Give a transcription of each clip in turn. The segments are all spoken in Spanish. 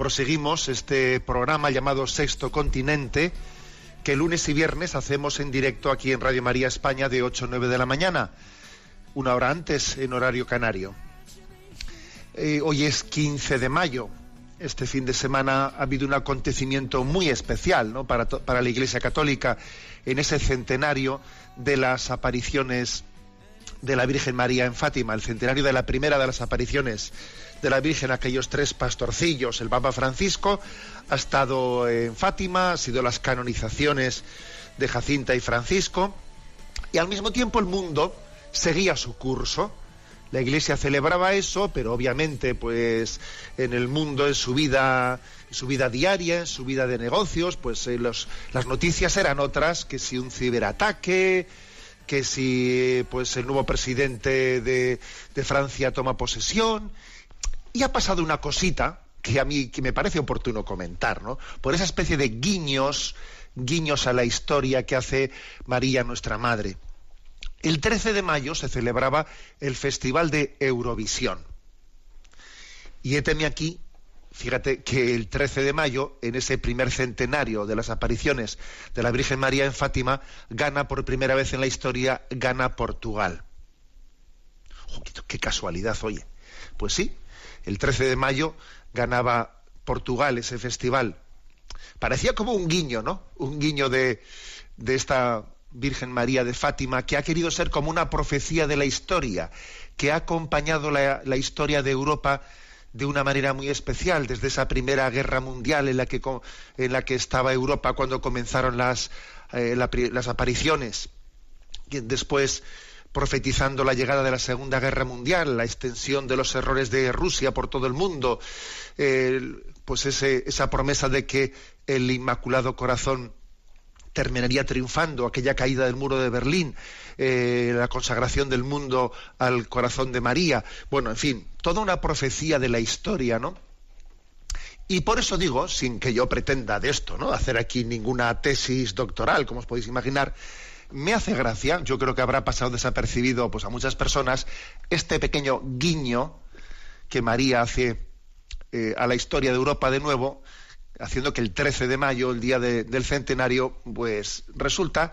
proseguimos este programa llamado Sexto Continente, que lunes y viernes hacemos en directo aquí en Radio María España de 8 a 9 de la mañana, una hora antes en horario canario. Eh, hoy es 15 de mayo. Este fin de semana ha habido un acontecimiento muy especial ¿no? para, para la Iglesia Católica en ese centenario de las apariciones de la Virgen María en Fátima, el centenario de la primera de las apariciones de la Virgen, aquellos tres pastorcillos. El Papa Francisco ha estado en Fátima, ha sido las canonizaciones de Jacinta y Francisco, y al mismo tiempo el mundo seguía su curso. La Iglesia celebraba eso, pero obviamente, pues, en el mundo, en su vida, su vida diaria, en su vida de negocios, pues eh, los- las noticias eran otras, que si un ciberataque, que si pues el nuevo presidente de, de Francia toma posesión. Y ha pasado una cosita que a mí que me parece oportuno comentar, ¿no? Por esa especie de guiños, guiños a la historia que hace María nuestra Madre. El 13 de mayo se celebraba el Festival de Eurovisión. Y héteme aquí, fíjate que el 13 de mayo, en ese primer centenario de las apariciones de la Virgen María en Fátima, gana por primera vez en la historia, gana Portugal. Jo, qué- qué casualidad, oye. Pues sí, el 13 de mayo ganaba Portugal ese festival. Parecía como un guiño, ¿no? Un guiño de, de esta Virgen María de Fátima, que ha querido ser como una profecía de la historia, que ha acompañado la, historia de Europa de una manera muy especial, desde esa primera guerra mundial en la que, en la que estaba Europa cuando comenzaron las, eh, la apariciones, después profetizando la llegada de la Segunda Guerra Mundial, la extensión de los errores de Rusia por todo el mundo, pues ese- esa promesa de que el Inmaculado Corazón terminaría triunfando, aquella caída del muro de Berlín, eh, la consagración del mundo al corazón de María, bueno, en fin, toda una profecía de la historia, ¿no? Y por eso digo, sin que yo pretenda de esto, ¿no? Hacer aquí ninguna tesis doctoral, como os podéis imaginar, me hace gracia, yo creo que habrá pasado desapercibido pues, a muchas personas, este pequeño guiño que María hace eh, a la historia de Europa de nuevo, haciendo que el 13 de mayo, el día de- del centenario, pues resulta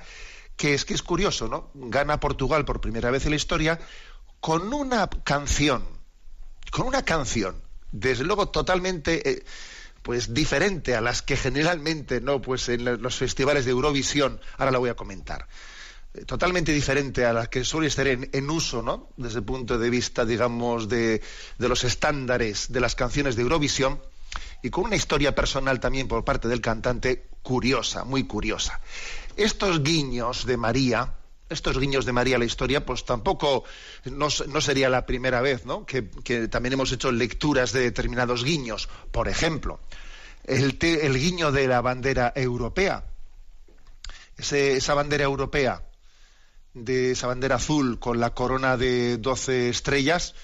que es que es curioso, ¿no? Gana Portugal por primera vez en la historia con una canción, con una canción, desde luego totalmente eh, pues diferente a las que generalmente, no, pues en los festivales de Eurovisión, ahora la voy a comentar. Eh, Totalmente diferente a las que suele estar en, en uso, ¿no? Desde el punto de vista, digamos, de, de los estándares de las canciones de Eurovisión y con una historia personal también por parte del cantante curiosa, muy curiosa. Estos guiños de María, estos guiños de María a la historia, pues tampoco no, sería la primera vez, ¿no? Que, también hemos hecho lecturas de determinados guiños. Por ejemplo, el, guiño de la bandera europea. Esa bandera europea, de esa bandera azul con la corona de 12 estrellas,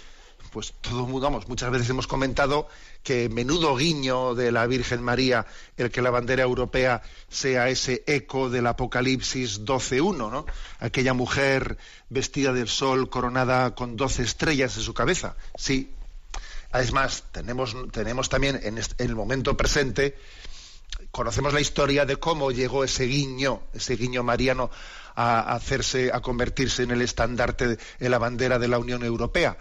pues todo vamos, muchas veces hemos comentado que menudo guiño de la Virgen María el que la bandera europea sea ese eco del Apocalipsis 12.1, ¿no? Aquella mujer vestida del sol coronada con 12 estrellas en su cabeza. Sí. Es más, tenemos, tenemos también en, en el momento presente, conocemos la historia de cómo llegó ese guiño, ese guiño mariano a hacerse, a convertirse en el estandarte, en la bandera de la Unión Europea.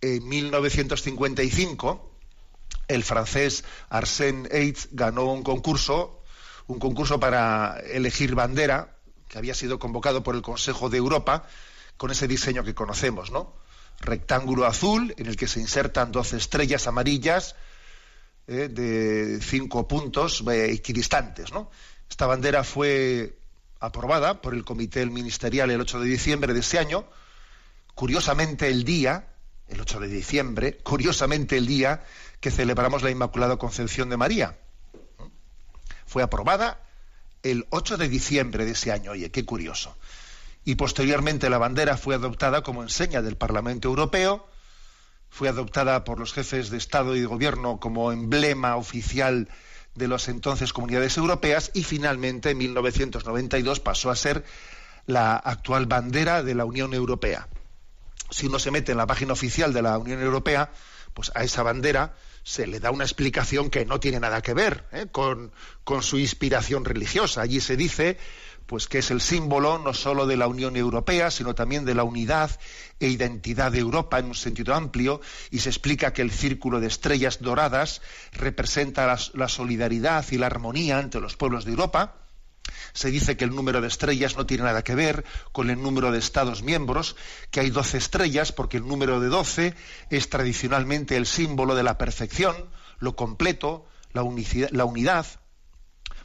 En 1955, el francés Arsène Eitz ganó un concurso, un concurso para elegir bandera que había sido convocado por el Consejo de Europa con ese diseño que conocemos, ¿no? Rectángulo azul en el que se insertan 12 estrellas amarillas eh, de cinco puntos eh, equidistantes, ¿no? Esta bandera fue aprobada por el Comité Ministerial el 8 de diciembre de ese año. Curiosamente el día, el 8 de diciembre, curiosamente el día que celebramos la Inmaculada Concepción de María. Fue aprobada el 8 de diciembre de ese año. Oye, qué curioso. Y posteriormente la bandera fue adoptada como enseña del Parlamento Europeo, fue adoptada por los jefes de Estado y de Gobierno como emblema oficial de las entonces comunidades europeas y finalmente en 1992 pasó a ser la actual bandera de la Unión Europea. Si uno se mete en la página oficial de la Unión Europea, pues a esa bandera se le da una explicación que no tiene nada que ver ¿eh? con, su inspiración religiosa. Allí se dice pues que es el símbolo no solo de la Unión Europea, sino también de la unidad e identidad de Europa en un sentido amplio, y se explica que el círculo de estrellas doradas representa la solidaridad y la armonía entre los pueblos de Europa. Se dice que el número de estrellas no tiene nada que ver con el número de Estados miembros, que hay doce estrellas porque el número de doce es tradicionalmente el símbolo de la perfección, lo completo, la, unicidad, la unidad,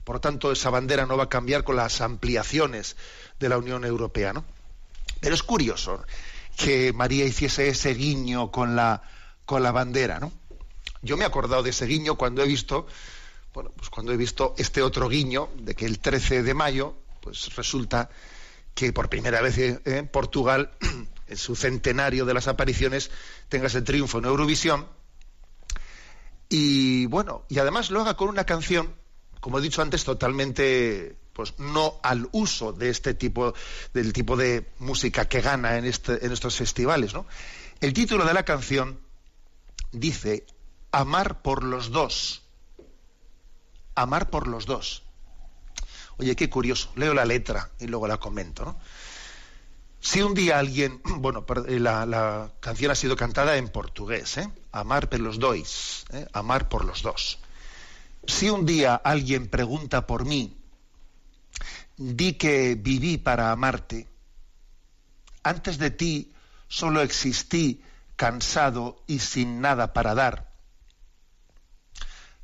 por lo tanto, esa bandera no va a cambiar con las ampliaciones de la Unión Europea, ¿no? Pero es curioso que María hiciese ese guiño con la, con la bandera, ¿no? Yo me he acordado de ese guiño cuando he visto, bueno, pues cuando he visto este otro guiño de que el 13 de mayo, pues resulta que por primera vez en Portugal, en su centenario de las apariciones, tenga ese triunfo en Eurovisión. Y bueno, y además lo haga con una canción como he dicho antes, totalmente pues no al uso de este tipo del tipo de música que gana en, este, en estos festivales. El título de la canción dice Amar por los dos. Amar por los dos. Oye, qué curioso. Leo la letra y luego la comento. ¿no? Si un día alguien, bueno, la, la canción ha sido cantada en portugués, ¿eh? Amar por los dois, ¿eh? amar por los dos. Si un día alguien pregunta por mí, di que viví para amarte. Antes de ti solo existí cansado y sin nada para dar.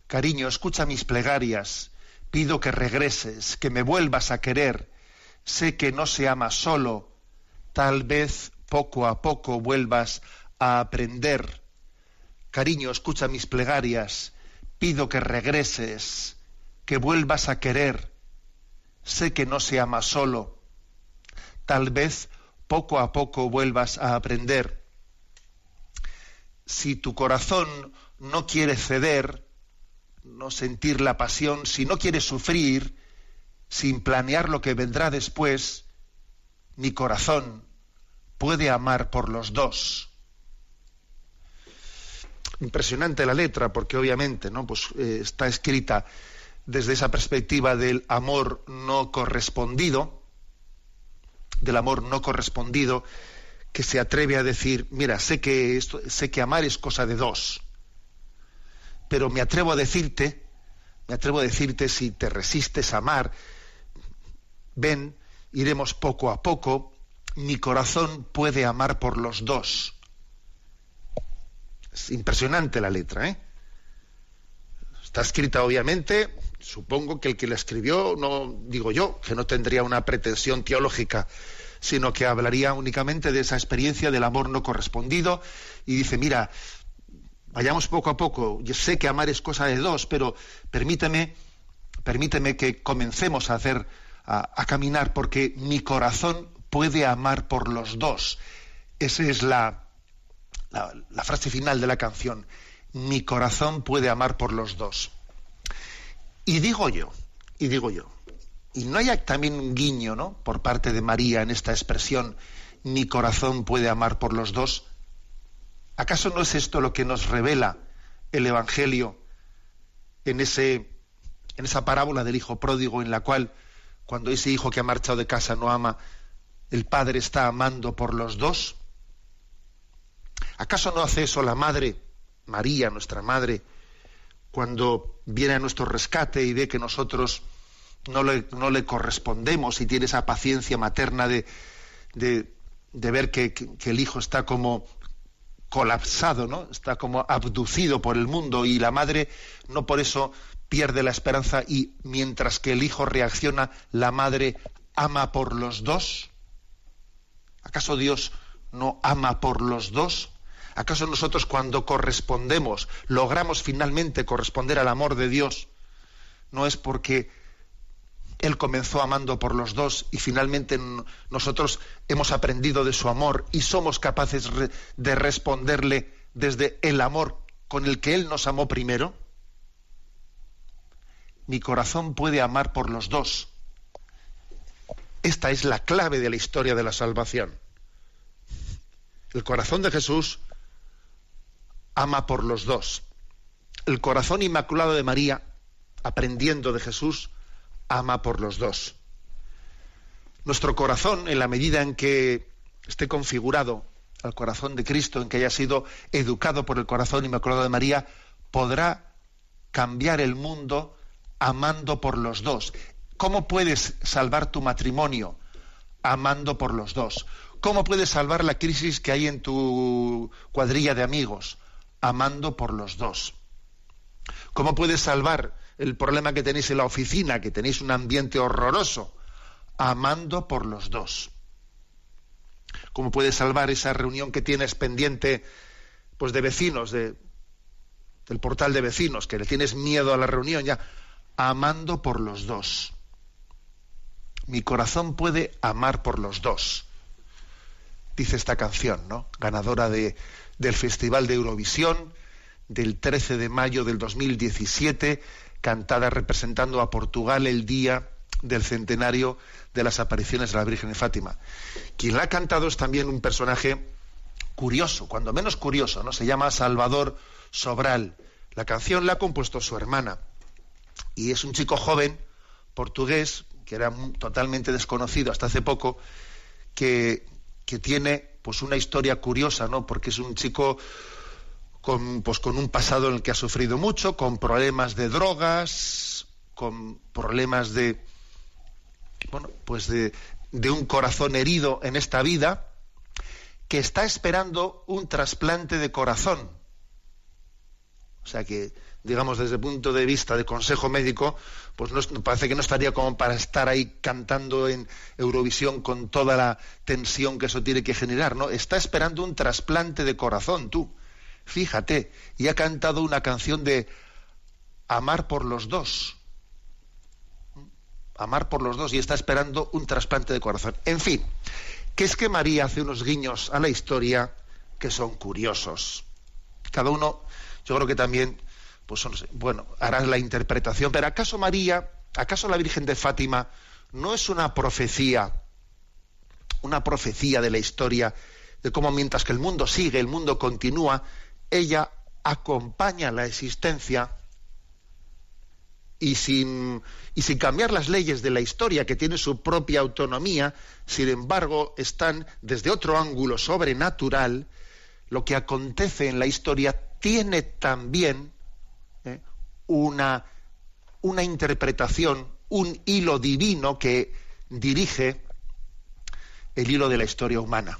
Cariño, escucha mis plegarias, pido que regreses, que me vuelvas a querer. Sé que no se ama solo, tal vez poco a poco vuelvas a aprender. Cariño, escucha mis plegarias, pido que regreses, que vuelvas a querer. Sé que no se ama solo. Tal vez poco a poco vuelvas a aprender. Si tu corazón no quiere ceder, no sentir la pasión, si no quiere sufrir, sin planear lo que vendrá después, mi corazón puede amar por los dos impresionante la letra, porque obviamente ¿no? pues, eh, está escrita desde esa perspectiva del amor no correspondido, del amor no correspondido, que se atreve a decir, mira, sé que, esto, sé que amar es cosa de dos, pero me atrevo a decirte, me atrevo a decirte si te resistes a amar, ven, iremos poco a poco, mi corazón puede amar por los dos. Es impresionante la letra, ¿eh? Está escrita, obviamente, supongo que el que la escribió, no digo yo, que no tendría una pretensión teológica, sino que hablaría únicamente de esa experiencia del amor no correspondido y dice, mira, vayamos poco a poco, yo sé que amar es cosa de dos, pero permíteme, permíteme que comencemos a hacer, a, caminar, porque mi corazón puede amar por los dos. Esa es la, la, frase final de la canción, mi corazón puede amar por los dos. Y digo yo, y digo yo, y no hay también un guiño, ¿no? Por parte de María en esta expresión, mi corazón puede amar por los dos. ¿Acaso no es esto lo que nos revela el Evangelio en ese en esa parábola del hijo pródigo en la cual cuando ese hijo que ha marchado de casa no ama, el padre está amando por los dos? ¿Acaso no hace eso la Madre, María, nuestra Madre, cuando viene a nuestro rescate y ve que nosotros no le, no le correspondemos y tiene esa paciencia materna de, de, ver que, que, el hijo está como colapsado, ¿no? Está como abducido por el mundo y la madre no por eso pierde la esperanza y mientras que el hijo reacciona, la madre ama por los dos. ¿Acaso Dios no ama por los dos? ¿Acaso nosotros cuando correspondemos, logramos finalmente corresponder al amor de Dios, no es porque Él comenzó amando por los dos y finalmente nosotros hemos aprendido de su amor y somos capaces de responderle desde el amor con el que Él nos amó primero? Mi corazón puede amar por los dos. Esta es la clave de la historia de la salvación. El corazón de Jesús ama por los dos. El corazón inmaculado de María, aprendiendo de Jesús, ama por los dos. Nuestro corazón, en la medida en que esté configurado al corazón de Cristo, en que haya sido educado por el corazón inmaculado de María, podrá cambiar el mundo amando por los dos. ¿Cómo puedes salvar tu matrimonio? Amando por los dos. ¿Cómo puedes salvar la crisis que hay en tu cuadrilla de amigos? amando por los dos. ¿Cómo puedes salvar el problema que tenéis en la oficina, que tenéis un ambiente horroroso? Amando por los dos. ¿Cómo puedes salvar esa reunión que tienes pendiente pues de vecinos, de, del portal de vecinos, que le tienes miedo a la reunión ya? Amando por los dos. Mi corazón puede amar por los dos. Dice esta canción, ¿no? Ganadora de, del Festival de Eurovisión del 13 de mayo del 2017, cantada representando a Portugal el día del centenario de las apariciones de la Virgen de Fátima. Quien la ha cantado es también un personaje curioso, cuando menos curioso, ¿no? Se llama Salvador Sobral. La canción la ha compuesto su hermana y es un chico joven portugués que era totalmente desconocido hasta hace poco que, que tiene pues una historia curiosa, ¿no? Porque es un chico con, pues, con un pasado en el que ha sufrido mucho, con problemas de drogas, con problemas de, bueno, pues de, un corazón herido en esta vida, que está esperando un trasplante de corazón. O sea que digamos, desde el punto de vista de consejo médico, pues no, parece que no estaría como para estar ahí cantando en Eurovisión con toda la tensión que eso tiene que generar, ¿no? Está esperando un trasplante de corazón, tú. Fíjate, y ha cantado una canción de amar por los dos. Amar por los dos y está esperando un trasplante de corazón. En fin, que es que María hace unos guiños a la historia que son curiosos. Cada uno, yo creo que también pues bueno, harán la interpretación. Pero ¿acaso María, acaso la Virgen de Fátima no es una profecía, una profecía de la historia de cómo mientras que el mundo sigue, el mundo continúa, ella acompaña la existencia y sin, y sin cambiar las leyes de la historia, que tiene su propia autonomía, sin embargo, están desde otro ángulo sobrenatural, lo que acontece en la historia tiene también una, una interpretación, un hilo divino que dirige el hilo de la historia humana.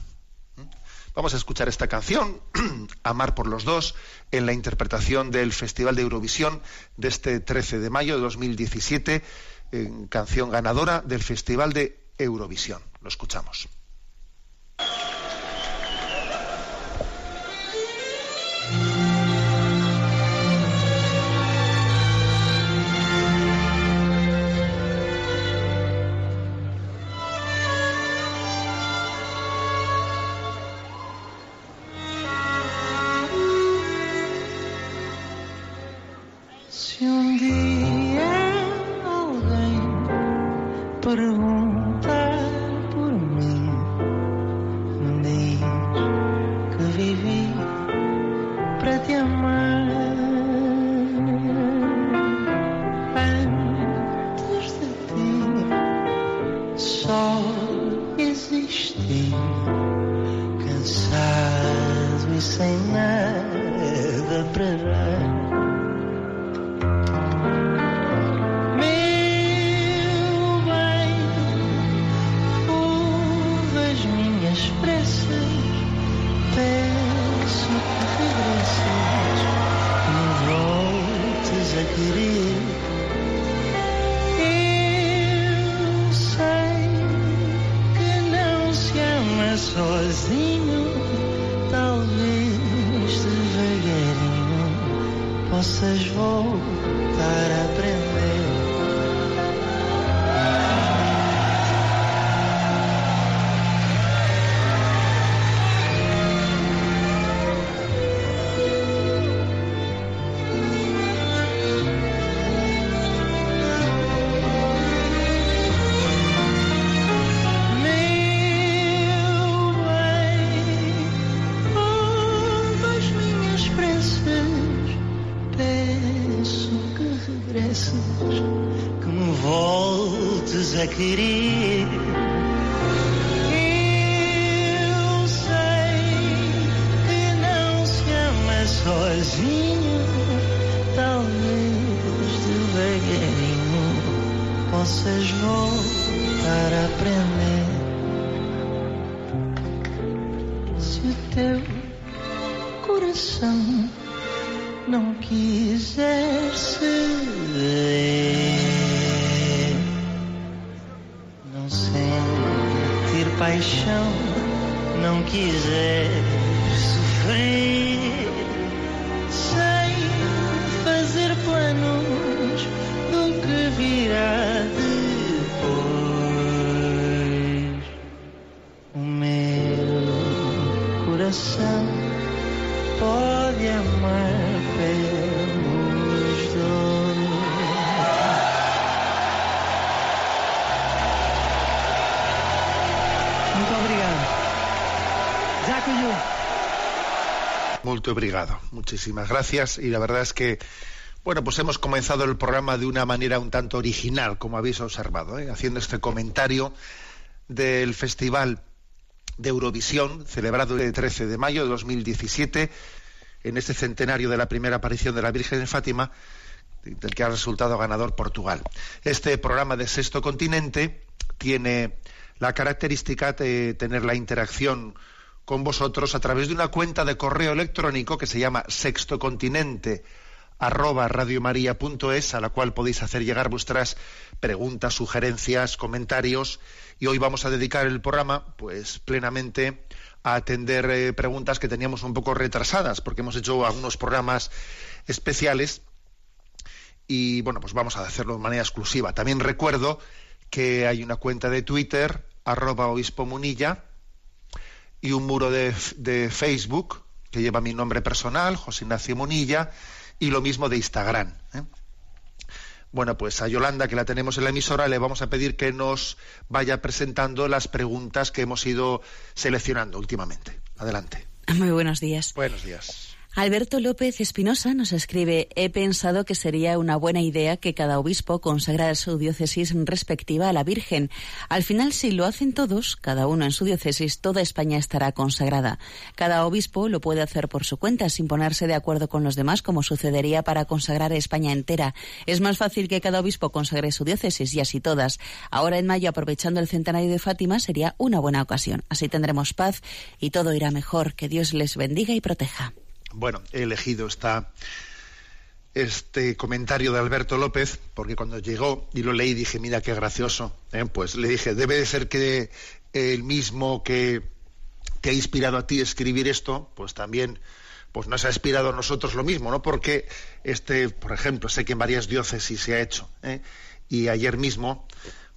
Vamos a escuchar esta canción, Amar por los dos, en la interpretación del Festival de Eurovisión de este 13 de mayo de 2017, en canción ganadora del Festival de Eurovisión. Lo escuchamos. para te amar. Antes de ti só existir. Cansado e sem nada. Paixão, não quiser sofrer, sem fazer planos do que virá depois. O meu coração pode amar Muy obrigado. Muchísimas gracias. Y la verdad es que, bueno, pues hemos comenzado el programa de una manera un tanto original, como habéis observado, ¿eh? haciendo este comentario del Festival de Eurovisión, celebrado el 13 de mayo de 2017, en este centenario de la primera aparición de la Virgen de Fátima, del que ha resultado ganador Portugal. Este programa de Sexto Continente tiene la característica de tener la interacción con vosotros a través de una cuenta de correo electrónico que se llama sextocontinente arroba radiomaria.es a la cual podéis hacer llegar vuestras preguntas, sugerencias, comentarios y hoy vamos a dedicar el programa pues plenamente a atender eh, preguntas que teníamos un poco retrasadas porque hemos hecho algunos programas especiales y bueno pues vamos a hacerlo de manera exclusiva. También recuerdo que hay una cuenta de Twitter arroba obispo munilla y un muro de, de Facebook que lleva mi nombre personal, José Ignacio Munilla, y lo mismo de Instagram. ¿eh? Bueno, pues a Yolanda, que la tenemos en la emisora, le vamos a pedir que nos vaya presentando las preguntas que hemos ido seleccionando últimamente. Adelante. Muy buenos días. Buenos días. Alberto López Espinosa nos escribe, he pensado que sería una buena idea que cada obispo consagrara su diócesis respectiva a la Virgen. Al final, si lo hacen todos, cada uno en su diócesis, toda España estará consagrada. Cada obispo lo puede hacer por su cuenta, sin ponerse de acuerdo con los demás, como sucedería para consagrar a España entera. Es más fácil que cada obispo consagre su diócesis y así todas. Ahora en mayo, aprovechando el centenario de Fátima, sería una buena ocasión. Así tendremos paz y todo irá mejor. Que Dios les bendiga y proteja. Bueno, he elegido esta, este comentario de Alberto López porque cuando llegó y lo leí dije, mira qué gracioso. ¿eh? Pues le dije, debe de ser que el mismo que te ha inspirado a ti escribir esto, pues también pues nos ha inspirado a nosotros lo mismo, ¿no? Porque este, por ejemplo, sé que en varias diócesis se ha hecho, ¿eh? y ayer mismo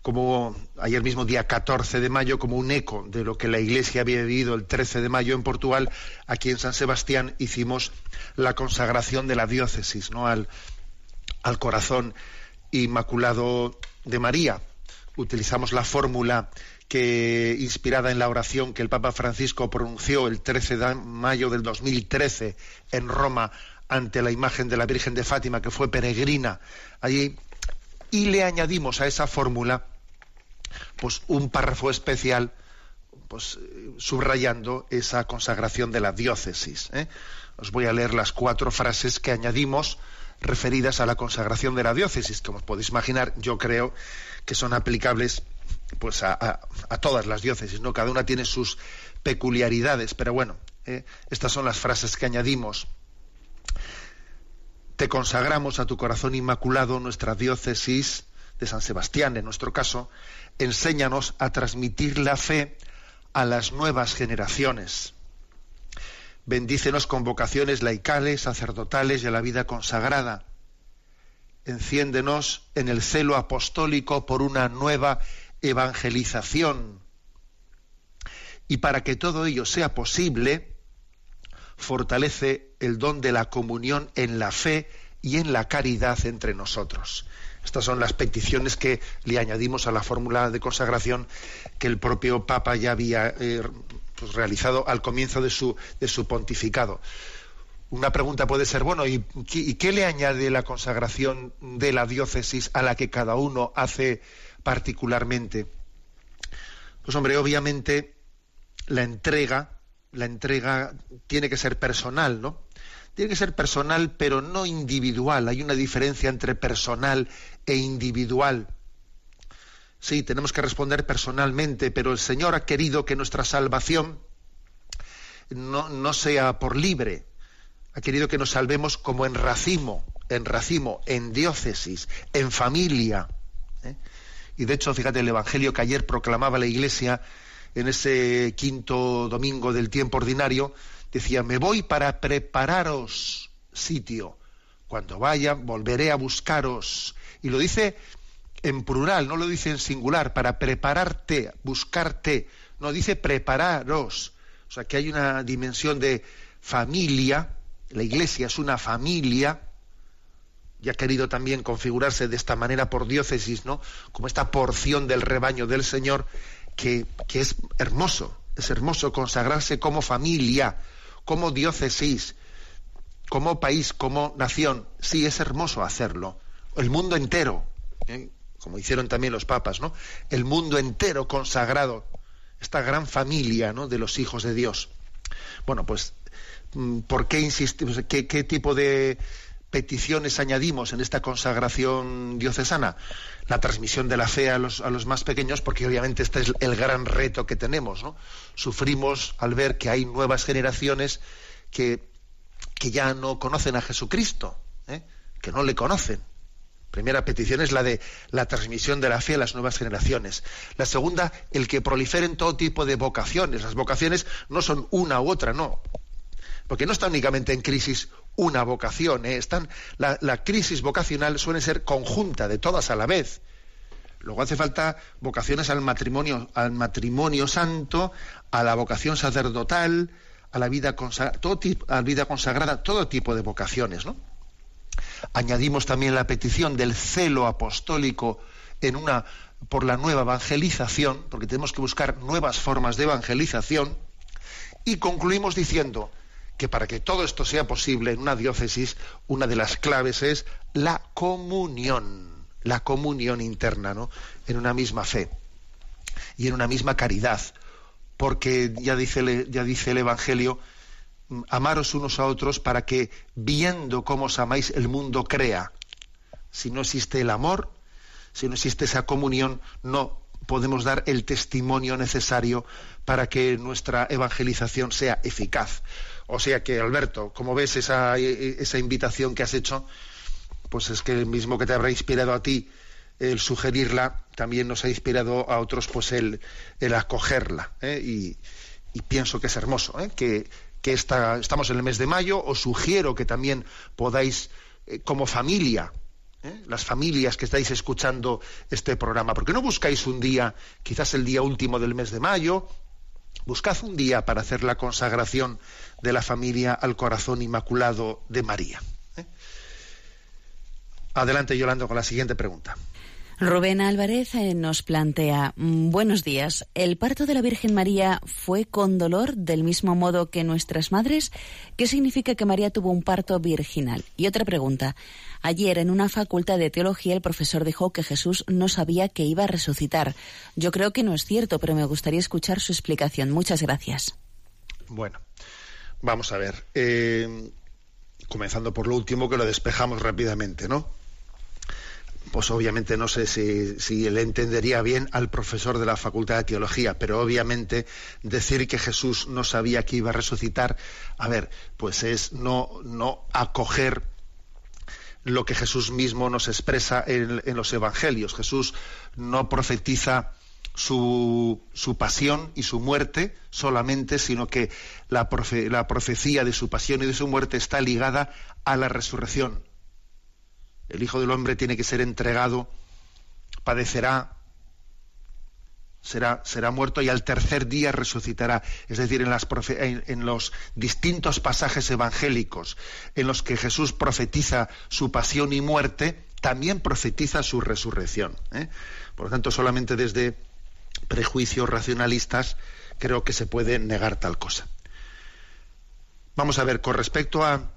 como ayer mismo día 14 de mayo, como un eco de lo que la Iglesia había vivido el 13 de mayo en Portugal, aquí en San Sebastián hicimos la consagración de la diócesis, ¿no? al, al corazón inmaculado de María. Utilizamos la fórmula que inspirada en la oración que el Papa Francisco pronunció el 13 de mayo del 2013 en Roma ante la imagen de la Virgen de Fátima que fue peregrina allí y le añadimos a esa fórmula pues un párrafo especial pues subrayando esa consagración de la diócesis. ¿eh? Os voy a leer las cuatro frases que añadimos referidas a la consagración de la diócesis. Como podéis imaginar, yo creo que son aplicables pues a todas las diócesis, ¿no? Cada una tiene sus peculiaridades, pero bueno, ¿eh? estas son las frases que añadimos. Te consagramos a tu corazón inmaculado nuestra diócesis de San Sebastián, en nuestro caso, enséñanos a transmitir la fe a las nuevas generaciones. Bendícenos con vocaciones laicales, sacerdotales y a la vida consagrada. Enciéndenos en el celo apostólico por una nueva evangelización. Y para que todo ello sea posible, fortalece el don de la comunión en la fe y en la caridad entre nosotros. Estas son las peticiones que le añadimos a la fórmula de consagración que el propio Papa ya había eh, pues, realizado al comienzo de su, pontificado. Una pregunta puede ser, bueno, ¿y, ¿y qué le añade la consagración de la diócesis a la que cada uno hace particularmente? Pues hombre, obviamente la entrega, la entrega tiene que ser personal, ¿no? Tiene que ser personal, pero no individual. Hay una diferencia entre personal e individual. Sí, tenemos que responder personalmente, pero el Señor ha querido que nuestra salvación no, sea por libre. Ha querido que nos salvemos como en racimo, en racimo, en diócesis, en familia. ¿eh? Y de hecho, fíjate, el Evangelio que ayer proclamaba la Iglesia en ese quinto domingo del tiempo ordinario, decía, me voy para prepararos sitio. Cuando vaya, volveré a buscaros. Y lo dice en plural, no lo dice en singular, para prepararte, buscarte. No, dice prepararos. O sea, que hay una dimensión de familia. La iglesia es una familia. Y ha querido también configurarse de esta manera por diócesis, ¿no? Como esta porción del rebaño del Señor, que, que es hermoso. Es hermoso consagrarse como familia, como diócesis, como país, como nación. Sí, es hermoso hacerlo. El mundo entero, ¿eh? como hicieron también los papas, ¿no? El mundo entero consagrado, esta gran familia, ¿no? De los hijos de Dios. Bueno, pues, mm, ¿por qué insistimos? ¿Qué, qué tipo de peticiones añadimos en esta consagración diocesana? La transmisión de la fe a los, a los más pequeños, porque obviamente este es el gran reto que tenemos, ¿no? Sufrimos al ver que hay nuevas generaciones que, que ya no conocen a Jesucristo, ¿eh? que no le conocen. Primera petición es la de la transmisión de la fe a las nuevas generaciones. La segunda, el que proliferen todo tipo de vocaciones. Las vocaciones no son una u otra, no. Porque no está únicamente en crisis una vocación. ¿eh? Están, la, crisis vocacional suele ser conjunta, de todas a la vez. Luego hace falta vocaciones al matrimonio, al matrimonio santo, a la vocación sacerdotal, a la vida, consagrada, todo tipo, a la vida consagrada, todo tipo de vocaciones, ¿no? Añadimos también la petición del celo apostólico en una por la nueva evangelización, porque tenemos que buscar nuevas formas de evangelización, y concluimos diciendo que para que todo esto sea posible en una diócesis, una de las claves es la comunión, la comunión interna, ¿no? En una misma fe y en una misma caridad, porque ya dice, ya dice el Evangelio, mm, amaros unos a otros para que, viendo cómo os amáis, el mundo crea. Si no existe el amor, si no existe esa comunión, no podemos dar el testimonio necesario para que nuestra evangelización sea eficaz. O sea que, Alberto, como ves esa, esa invitación que has hecho, pues es que el mismo que te habrá inspirado a ti el sugerirla, también nos ha inspirado a otros pues el, el acogerla. ¿eh? Y, pienso que es hermoso, ¿eh? que, que esta, estamos en el mes de mayo, os sugiero que también podáis, eh, como familia, las familias que estáis escuchando este programa, porque no buscáis un día, quizás el día último del mes de mayo, buscad un día para hacer la consagración de la familia al corazón inmaculado de María. ¿eh? Adelante, Yolando, con la siguiente pregunta. Rubén Álvarez eh, nos plantea, mm, buenos días, ¿el parto de la Virgen María fue con dolor del mismo modo que nuestras madres? ¿Qué significa que María tuvo un parto virginal? Y otra pregunta, ayer en una facultad de teología el profesor dijo que Jesús no sabía que iba a resucitar. Yo creo que no es cierto, pero me gustaría escuchar su explicación. Muchas gracias. Bueno, vamos a ver. Eh, comenzando por lo último, que lo despejamos rápidamente, ¿no? Pues obviamente no sé si, él entendería bien al profesor de la Facultad de Teología, pero obviamente decir que Jesús no sabía que iba a resucitar, a ver, pues es no, no acoger lo que Jesús mismo nos expresa en, en los Evangelios. Jesús no profetiza su, su, pasión y su muerte solamente, sino que la, profe, la profecía de su pasión y de su muerte está ligada a la resurrección. El Hijo del Hombre tiene que ser entregado, padecerá, será, será muerto y al tercer día resucitará. Es decir, en, los distintos pasajes evangélicos en los que Jesús profetiza su pasión y muerte, también profetiza su resurrección. ¿eh? Por lo tanto, solamente desde prejuicios racionalistas creo que se puede negar tal cosa. Vamos a ver, con respecto a,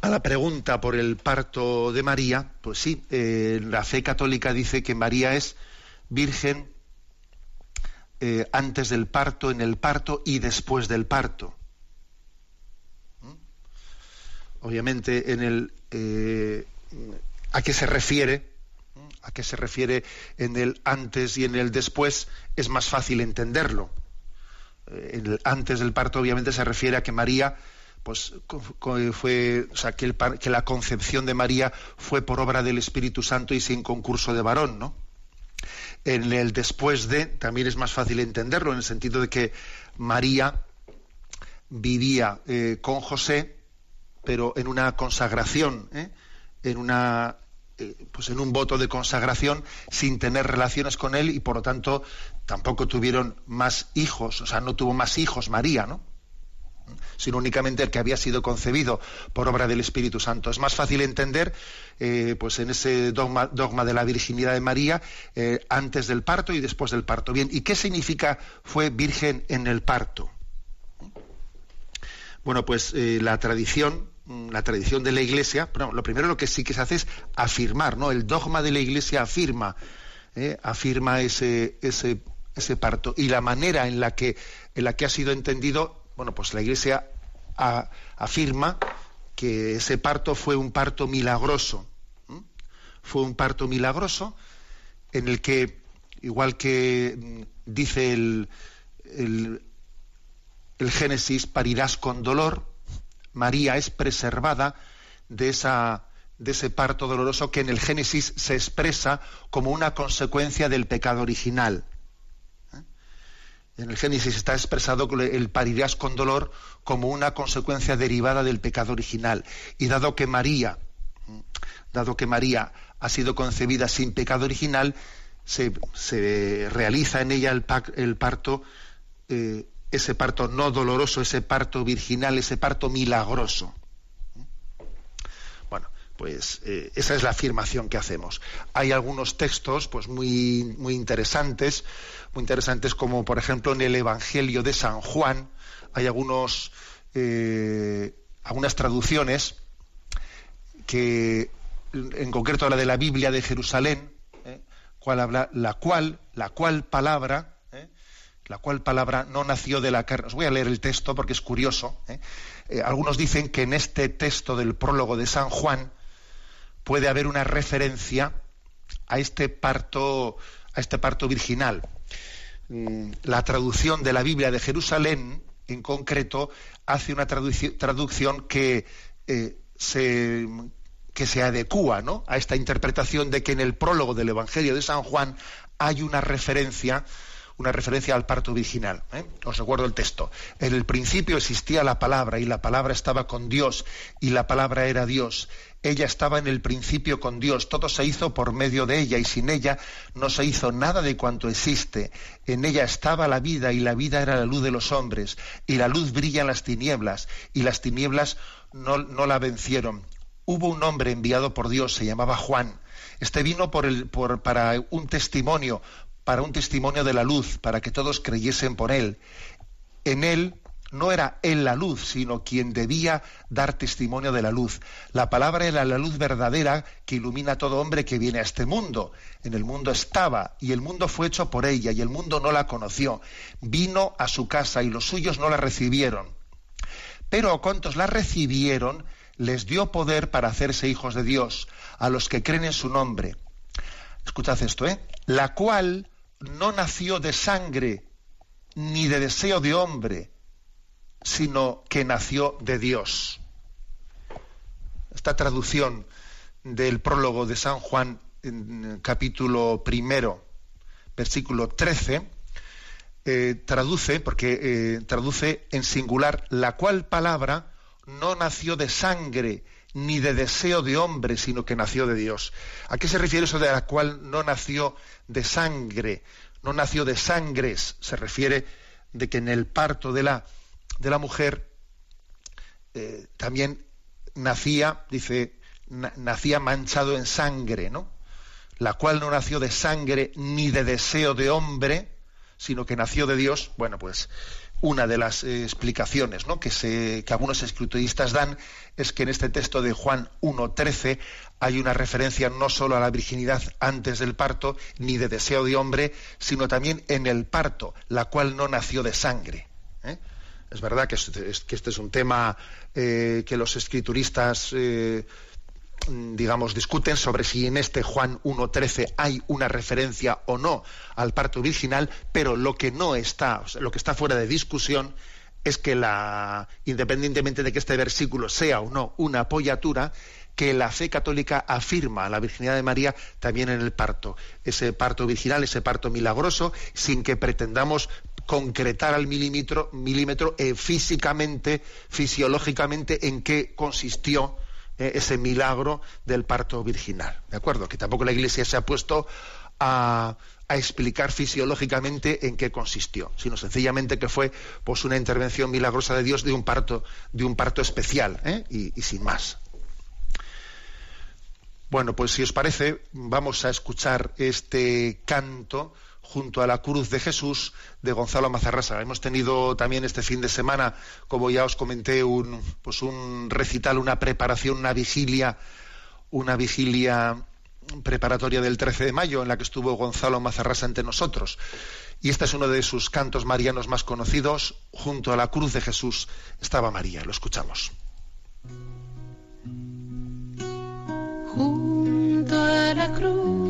a la pregunta por el parto de María, pues sí, eh, la fe católica dice que María es virgen eh, antes del parto, en el parto y después del parto. ¿Mm? Obviamente, en el eh, a qué se refiere, a qué se refiere en el antes y en el después, es más fácil entenderlo. En el antes del parto, obviamente, se refiere a que María pues fue, o sea, que, la concepción de María fue por obra del Espíritu Santo y sin concurso de varón, ¿no? En el después de también es más fácil entenderlo en el sentido de que María vivía eh, con José, pero en una consagración, ¿eh? en una eh, pues en un voto de consagración sin tener relaciones con él y por lo tanto tampoco tuvieron más hijos, o sea, no tuvo más hijos María, ¿no? Sino únicamente el que había sido concebido por obra del Espíritu Santo. Es más fácil entender, eh, pues en ese dogma, dogma, de la virginidad de María, eh, antes del parto y después del parto. Bien, ¿y qué significa fue virgen en el parto? Bueno, pues eh, la tradición, la tradición de la Iglesia, bueno, lo primero lo que sí que se hace es afirmar, ¿no? El dogma de la Iglesia afirma, afirma ese, ese, ese parto y la manera en la que en la que ha sido entendido bueno, pues la Iglesia afirma que ese parto fue un parto milagroso. Fue un parto milagroso en el que, igual que mm, dice el, el, el Génesis, parirás con dolor, María es preservada de, esa, de ese parto doloroso que en el Génesis se expresa como una consecuencia del pecado original. En el Génesis está expresado el parirás con dolor como una consecuencia derivada del pecado original. Y dado que María, dado que María ha sido concebida sin pecado original, se, realiza en ella el, el parto, eh, ese parto no doloroso, ese parto virginal, ese parto milagroso pues eh, esa es la afirmación que hacemos. Hay algunos textos pues muy, muy interesantes, muy interesantes como por ejemplo en el Evangelio de San Juan hay algunos, eh, algunas traducciones que en concreto la de la Biblia de Jerusalén, eh, cual habla, la cual, la cual palabra, la cual palabra no nació de la carne. Os voy a leer el texto porque es curioso. algunos dicen que en este texto del prólogo de San Juan puede haber una referencia a este parto, a este parto virginal. Mm, la traducción de la Biblia de Jerusalén, en concreto, hace una traducción que eh, se que se adecúa ¿no? a esta interpretación de que en el prólogo del Evangelio de San Juan hay una referencia una referencia al parto virginal. ¿eh? Os recuerdo el texto. En el principio existía la palabra y la palabra estaba con Dios y la palabra era Dios. Ella estaba en el principio con Dios, todo se hizo por medio de ella y sin ella no se hizo nada de cuanto existe. En ella estaba la vida y la vida era la luz de los hombres y la luz brilla en las tinieblas y las tinieblas no, la vencieron. Hubo un hombre enviado por Dios, se llamaba Juan. Este vino por el, por, para un testimonio, para un testimonio de la luz, para que todos creyesen por él. En él no era él la luz, sino quien debía dar testimonio de la luz. La palabra era la luz verdadera que ilumina a todo hombre que viene a este mundo. En el mundo estaba y el mundo fue hecho por ella y el mundo no la conoció. Vino a su casa y los suyos no la recibieron. Pero a cuantos la recibieron, les dio poder para hacerse hijos de Dios, a los que creen en su nombre. Escuchad esto, ¿eh? La cual no nació de sangre ni de deseo de hombre, sino que nació de Dios. Esta traducción del prólogo de San Juan, en capítulo primero, versículo 13, eh, traduce, porque eh, traduce en singular, la cual palabra no nació de sangre ni de deseo de hombre, sino que nació de Dios. ¿A qué se refiere eso de la cual no nació de sangre? No nació de sangres. Se refiere de que en el parto de la, de la mujer eh, también nacía, dice, nacía manchado en sangre, ¿no? La cual no nació de sangre ni de deseo de hombre, sino que nació de Dios. Bueno, pues una de las eh, explicaciones ¿no? que, se, que algunos escrituristas dan es que en este texto de Juan 1.13 hay una referencia no solo a la virginidad antes del parto, ni de deseo de hombre, sino también en el parto, la cual no nació de sangre. ¿eh? Es verdad que este, es un tema eh, que los escrituristas Mm, digamos, discuten sobre si en este Juan 1.13 hay una referencia o no al parto virginal, pero lo que no está, lo que está fuera de discusión es que la, independientemente de que este versículo sea o no una apoyatura, que la fe católica afirma la virginidad de María también en el parto, ese parto virginal, ese parto milagroso, sin que pretendamos concretar al milímetro, milímetro eh, físicamente, fisiológicamente, en qué consistió eh, ese milagro del parto virginal. ¿De acuerdo? Que tampoco la Iglesia se ha puesto a, explicar fisiológicamente en qué consistió, sino sencillamente que fue pues una intervención milagrosa de Dios de un parto, de un parto especial, ¿eh? y, y sin más. Bueno, pues si os parece, vamos a escuchar este canto junto a la cruz de Jesús de Gonzalo Mazarrasa. Hemos tenido también este fin de semana, como ya os comenté, un, pues un recital, una preparación, una vigilia, una vigilia preparatoria del 13 de mayo en la que estuvo Gonzalo Mazarrasa ante nosotros. Y este es uno de sus cantos marianos más conocidos. Junto a la cruz de Jesús estaba María. Lo escuchamos. Junto a la cruz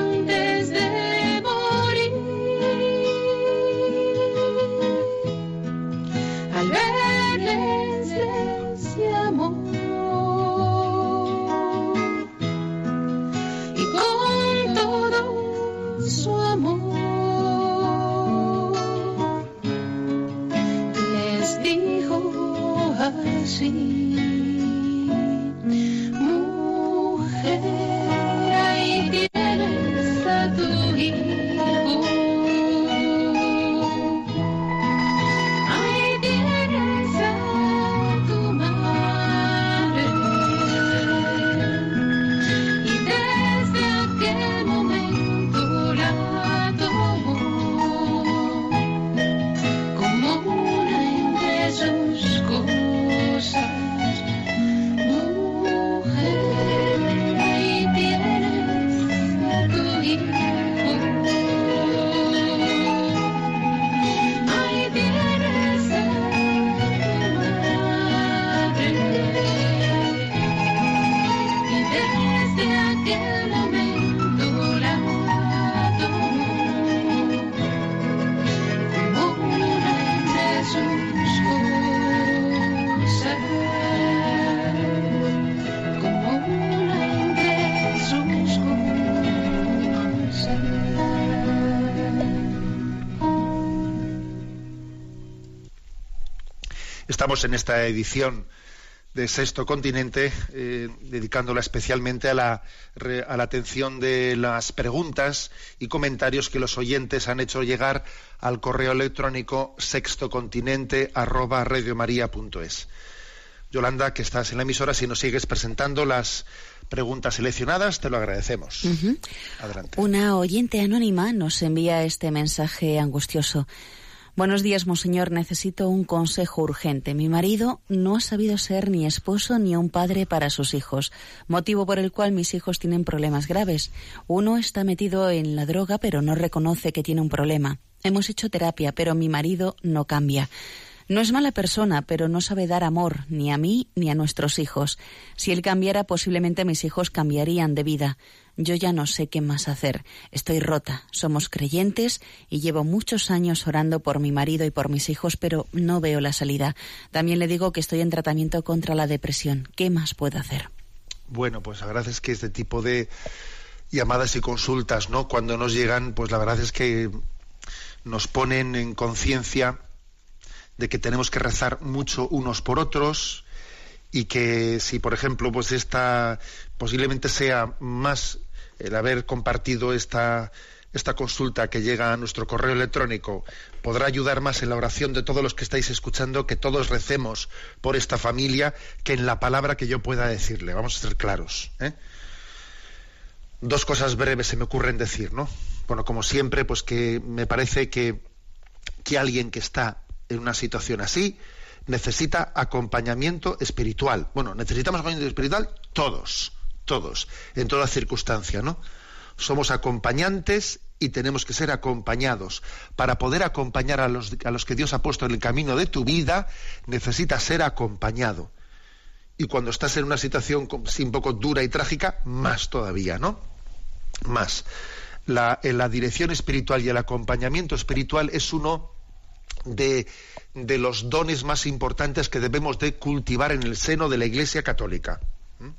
su amor. Les dijo así. En esta edición de Sexto Continente, eh, dedicándola especialmente a la, a la, atención de las preguntas y comentarios que los oyentes han hecho llegar al correo electrónico sextocontinente@radiomaria.es. Yolanda, que estás en la emisora, si nos sigues presentando las preguntas seleccionadas, te lo agradecemos. Adelante. Una oyente anónima nos envía este mensaje angustioso. Buenos días, monseñor. Necesito un consejo urgente. Mi marido no ha sabido ser ni esposo ni un padre para sus hijos, motivo por el cual mis hijos tienen problemas graves. Uno está metido en la droga, pero no reconoce que tiene un problema. Hemos hecho terapia, pero mi marido no cambia. No es mala persona, pero no sabe dar amor ni a mí ni a nuestros hijos. Si él cambiara, posiblemente mis hijos cambiarían de vida. Yo ya no sé qué más hacer. Estoy rota. Somos creyentes y llevo muchos años orando por mi marido y por mis hijos, pero no veo la salida. También le digo que estoy en tratamiento contra la depresión. ¿Qué más puedo hacer? Bueno, pues agradeces que este tipo de llamadas y consultas, ¿no? Cuando nos llegan, pues la verdad es que nos ponen en conciencia de que tenemos que rezar mucho unos por otros y que si, por ejemplo, pues esta posiblemente sea más el haber compartido esta esta consulta que llega a nuestro correo electrónico podrá ayudar más en la oración de todos los que estáis escuchando, que todos recemos por esta familia, que en la palabra que yo pueda decirle. Vamos a ser claros. ¿eh? Dos cosas breves se me ocurren decir, ¿no? Bueno, como siempre, pues que me parece que, que alguien que está en una situación así, necesita acompañamiento espiritual. Bueno, necesitamos acompañamiento espiritual todos, todos, en toda circunstancia, ¿no? Somos acompañantes y tenemos que ser acompañados. Para poder acompañar a los, a los que Dios ha puesto en el camino de tu vida, necesitas ser acompañado. Y cuando estás en una situación un poco dura y trágica, más todavía, ¿no? Más. La, la dirección espiritual y el acompañamiento espiritual es uno de, los dones más importantes que debemos de cultivar en el seno de la Iglesia Católica. ¿Mm?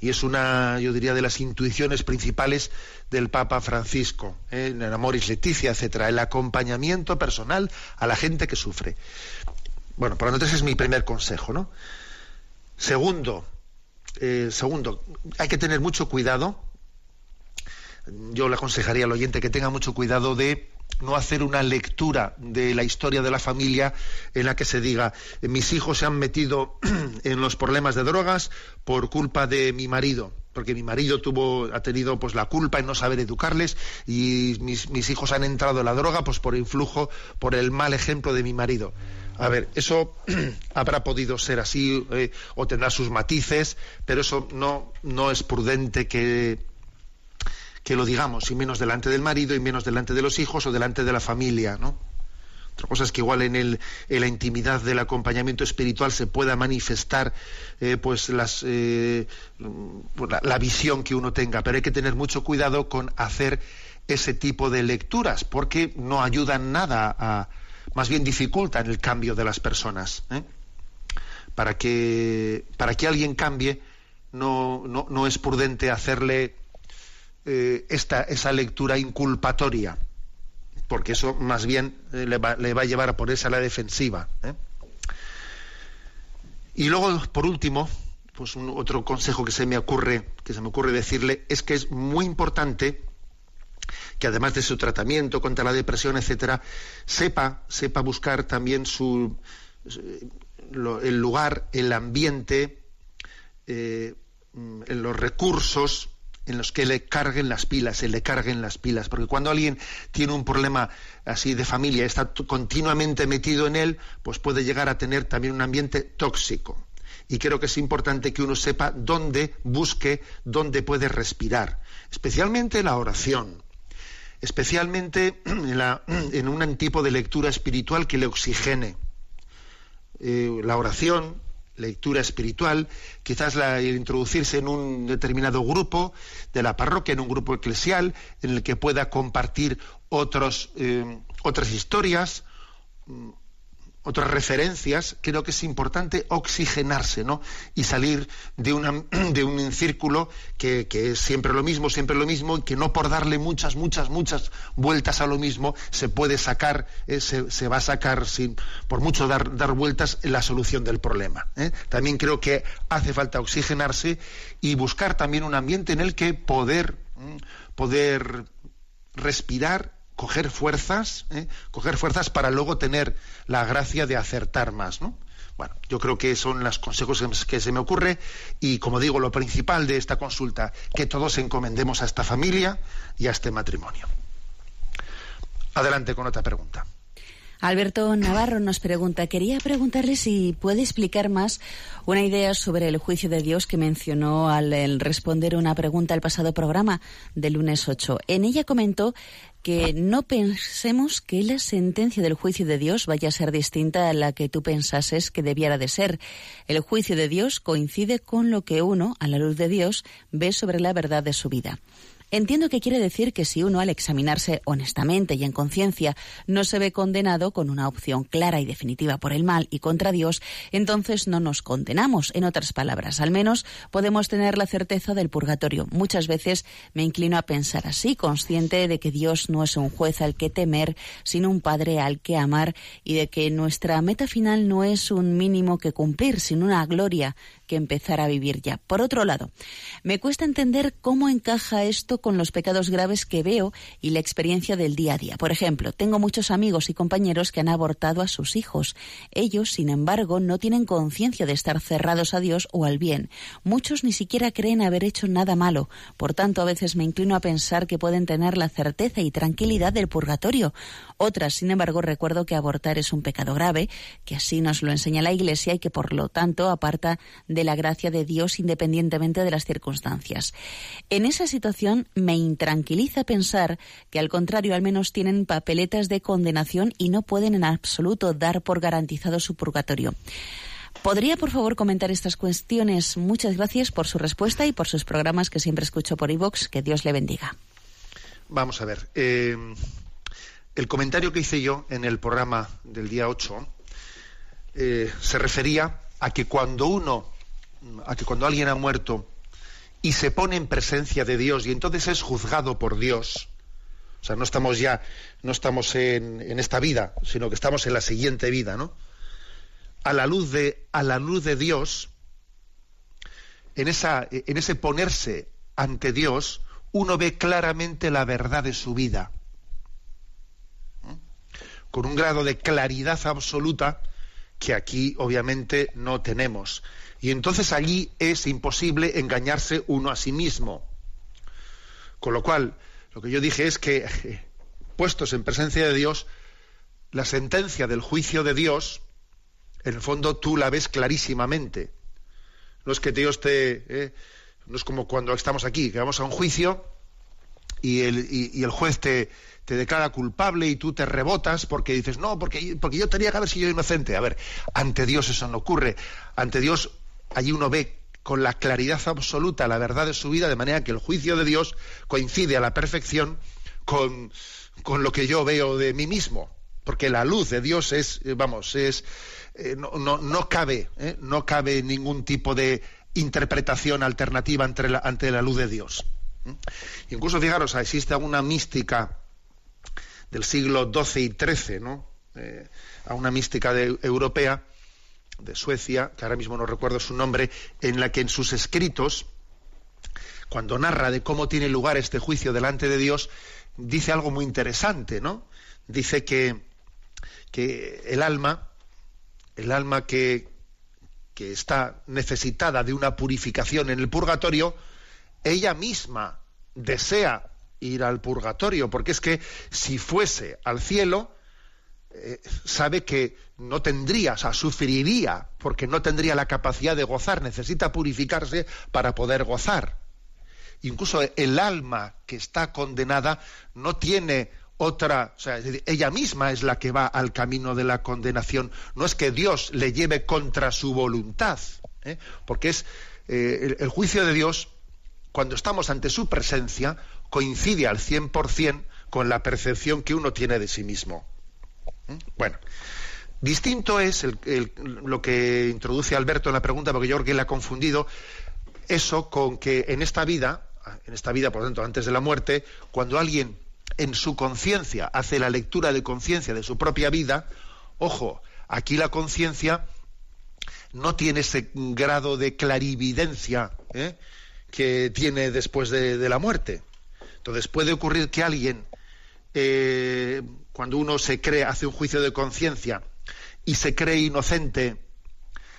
Y es una, yo diría, de las intuiciones principales del Papa Francisco, ¿eh? en Amoris Leticia, etcétera, el acompañamiento personal a la gente que sufre. Bueno, por lo tanto, ese es mi primer consejo, ¿no? Segundo, eh, segundo, hay que tener mucho cuidado. Yo le aconsejaría al oyente que tenga mucho cuidado de no hacer una lectura de la historia de la familia en la que se diga mis hijos se han metido en los problemas de drogas por culpa de mi marido porque mi marido tuvo ha tenido pues la culpa en no saber educarles y mis, hijos han entrado en la droga pues por influjo por el mal ejemplo de mi marido. A ver eso habrá podido ser así eh, o tendrá sus matices pero eso no no es prudente que que lo digamos, y menos delante del marido, y menos delante de los hijos o delante de la familia, ¿no? Otra cosa es que igual en, el, en la intimidad del acompañamiento espiritual se pueda manifestar eh, pues las, eh, la, visión que uno tenga, pero hay que tener mucho cuidado con hacer ese tipo de lecturas, porque no ayudan nada a, más bien dificultan el cambio de las personas. ¿eh? Para que para que alguien cambie no, no, no es prudente hacerle eh, esta, esa lectura inculpatoria, porque eso más bien eh, le, va, a llevar a ponerse a la defensiva. ¿eh? Y luego, por último, pues otro consejo que se me ocurre, que se me ocurre decirle, es que es muy importante que además de su tratamiento contra la depresión, etcétera, sepa, sepa buscar también su, el lugar, el ambiente, en los recursos en los que le carguen las pilas, se le carguen las pilas, porque cuando alguien tiene un problema así de familia, está continuamente metido en él, pues puede llegar a tener también un ambiente tóxico. Y creo que es importante que uno sepa dónde busque, dónde puede respirar, especialmente la oración, especialmente en, un tipo de lectura espiritual que le oxigene. Eh, la oración, lectura espiritual, quizás la, el introducirse en un determinado grupo de la parroquia, en un grupo eclesial, en el que pueda compartir eh, otras historias, otras referencias, creo que es importante oxigenarse, ¿no? Y salir de, una, de un círculo que, es siempre lo mismo, siempre lo mismo, y que no por darle muchas, muchas, muchas vueltas a lo mismo se puede sacar, eh, se, va a sacar sin, por mucho dar, dar vueltas la solución del problema. ¿eh? También creo que hace falta oxigenarse y buscar también un ambiente en el que poder, poder respirar coger fuerzas, ¿eh? coger fuerzas para luego tener la gracia de acertar más, ¿no? Bueno, yo creo que son los consejos que se me ocurre y como digo, lo principal de esta consulta, que todos encomendemos a esta familia y a este matrimonio. Adelante con otra pregunta. Alberto Navarro nos pregunta, quería preguntarle si puede explicar más una idea sobre el juicio de Dios que mencionó al el responder una pregunta al pasado programa del lunes 8. En ella comentó que no pensemos que la sentencia del juicio de Dios vaya a ser distinta a la que tú pensases que debiera de ser. El juicio de Dios coincide con lo que uno, a la luz de Dios, ve sobre la verdad de su vida. Entiendo que quiere decir que si uno al examinarse honestamente y en conciencia no se ve condenado con una opción clara y definitiva por el mal y contra Dios, entonces no nos condenamos. En otras palabras, al menos podemos tener la certeza del purgatorio. Muchas veces me inclino a pensar así, consciente de que Dios no es un juez al que temer, sino un padre al que amar y de que nuestra meta final no es un mínimo que cumplir, sino una gloria que empezar a vivir ya. Por otro lado, me cuesta entender cómo encaja esto con los pecados graves que veo y la experiencia del día a día. Por ejemplo, tengo muchos amigos y compañeros que han abortado a sus hijos. Ellos, sin embargo, no tienen conciencia de estar cerrados a Dios o al bien. Muchos ni siquiera creen haber hecho nada malo. Por tanto, a veces me inclino a pensar que pueden tener la certeza y tranquilidad del purgatorio. Otras, sin embargo, recuerdo que abortar es un pecado grave, que así nos lo enseña la Iglesia y que por lo tanto aparta de la gracia de Dios independientemente de las circunstancias. En esa situación me intranquiliza pensar que al contrario al menos tienen papeletas de condenación y no pueden en absoluto dar por garantizado su purgatorio. ¿Podría, por favor, comentar estas cuestiones? Muchas gracias por su respuesta y por sus programas que siempre escucho por iVox. que Dios le bendiga. Vamos a ver. Eh, el comentario que hice yo en el programa del día 8 eh, se refería a que cuando uno a que cuando alguien ha muerto y se pone en presencia de Dios y entonces es juzgado por Dios, o sea, no estamos ya, no estamos en, esta vida, sino que estamos en la siguiente vida, ¿no? A la luz de, a la luz de Dios, en, esa, en ese ponerse ante Dios, uno ve claramente la verdad de su vida. Con un grado de claridad absoluta que aquí obviamente no tenemos. Y entonces allí es imposible engañarse uno a sí mismo. Con lo cual, lo que yo dije es que, puestos en presencia de Dios, la sentencia del juicio de Dios, en el fondo tú la ves clarísimamente. No es que Dios te... Eh, no es como cuando estamos aquí, que vamos a un juicio y el, y el juez te, te declara culpable y tú te rebotas porque dices, no, porque, porque yo tenía que haber sido inocente. A ver, ante Dios eso no ocurre. Ante Dios allí uno ve con la claridad absoluta la verdad de su vida, de manera que el juicio de Dios coincide a la perfección con, con lo que yo veo de mí mismo. Porque la luz de Dios es, eh, vamos, es, eh, no, no, no, cabe, ¿eh? no cabe ningún tipo de interpretación alternativa ante la, ante la luz de Dios. Incluso, fijaros, existe una mística del siglo XII y XIII, ¿no? a una mística europea, de Suecia, que ahora mismo no recuerdo su nombre, en la que en sus escritos, cuando narra de cómo tiene lugar este juicio delante de Dios, dice algo muy interesante, ¿no? Dice que, que el alma, el alma que, que está necesitada de una purificación en el purgatorio, ella misma desea ir al purgatorio, porque es que si fuese al cielo, eh, sabe que no tendría, o sea, sufriría, porque no tendría la capacidad de gozar, necesita purificarse para poder gozar. Incluso el alma que está condenada no tiene otra, o sea, ella misma es la que va al camino de la condenación. No es que Dios le lleve contra su voluntad, ¿eh? porque es eh, el, juicio de Dios, cuando estamos ante su presencia, coincide al 100% con la percepción que uno tiene de sí mismo. Bueno, distinto es lo que introduce Alberto en la pregunta, porque yo creo que él ha confundido eso con que en esta vida, en esta vida, por lo tanto, antes de la muerte, cuando alguien en su conciencia hace la lectura de conciencia de su propia vida, ojo, aquí la conciencia no tiene ese grado de clarividencia ¿eh? que tiene después de, la muerte. Entonces puede ocurrir que alguien eh, cuando uno se cree, hace un juicio de conciencia y se cree inocente,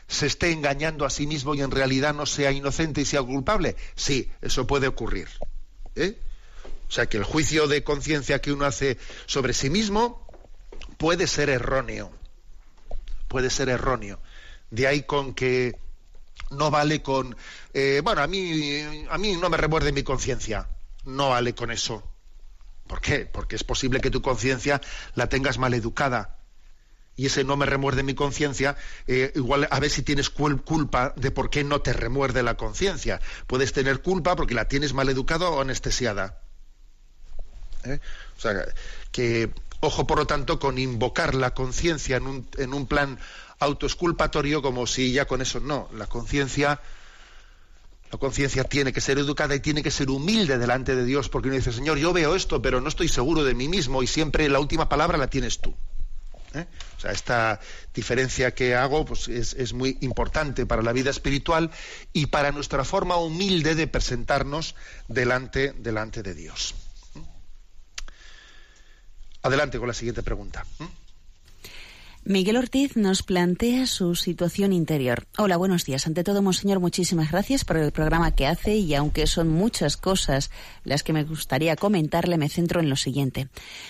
se esté engañando a sí mismo y en realidad no sea inocente y sea culpable. Sí, eso puede ocurrir. ¿eh? O sea que el juicio de conciencia que uno hace sobre sí mismo puede ser erróneo. Puede ser erróneo. De ahí con que no vale con, eh, bueno, a mí, a mí no me remuerde mi conciencia. No vale con eso. ¿Por qué? Porque es posible que tu conciencia la tengas mal educada. Y ese no me remuerde mi conciencia, eh, igual a ver si tienes culpa de por qué no te remuerde la conciencia. Puedes tener culpa porque la tienes mal educada o anestesiada. ¿Eh? O sea, que ojo por lo tanto con invocar la conciencia en un, en un plan autoesculpatorio como si ya con eso no. La conciencia la conciencia tiene que ser educada y tiene que ser humilde delante de Dios, porque uno dice, Señor, yo veo esto, pero no estoy seguro de mí mismo y siempre la última palabra la tienes tú. ¿eh? O sea, esta diferencia que hago pues, es, es, muy importante para la vida espiritual y para nuestra forma humilde de presentarnos delante, delante de Dios. ¿eh? Adelante con la siguiente pregunta. ¿eh? Miguel Ortiz nos plantea su situación interior. Hola, buenos días. Ante todo, Monseñor, muchísimas gracias por el programa que hace y aunque son muchas cosas las que me gustaría comentarle, me centro en lo siguiente.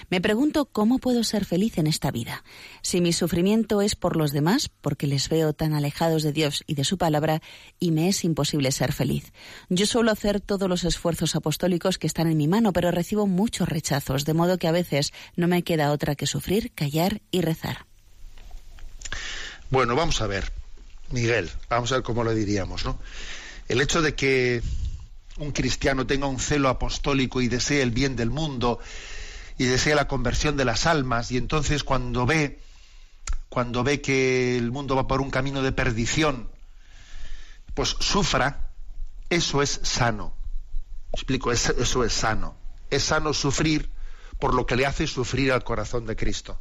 Me pregunto cómo puedo ser feliz en esta vida. Si mi sufrimiento es por los demás, porque les veo tan alejados de Dios y de su palabra, y me es imposible ser feliz. Yo suelo hacer todos los esfuerzos apostólicos que están en mi mano, pero recibo muchos rechazos, de modo que a veces no me queda otra que sufrir, callar y rezar. Bueno, vamos a ver, Miguel, vamos a ver cómo lo diríamos, ¿no? El hecho de que un cristiano tenga un celo apostólico y desee el bien del mundo y desee la conversión de las almas y entonces cuando ve cuando ve que el mundo va por un camino de perdición, pues sufra, eso es sano. Explico, eso es sano. Es sano sufrir por lo que le hace sufrir al corazón de Cristo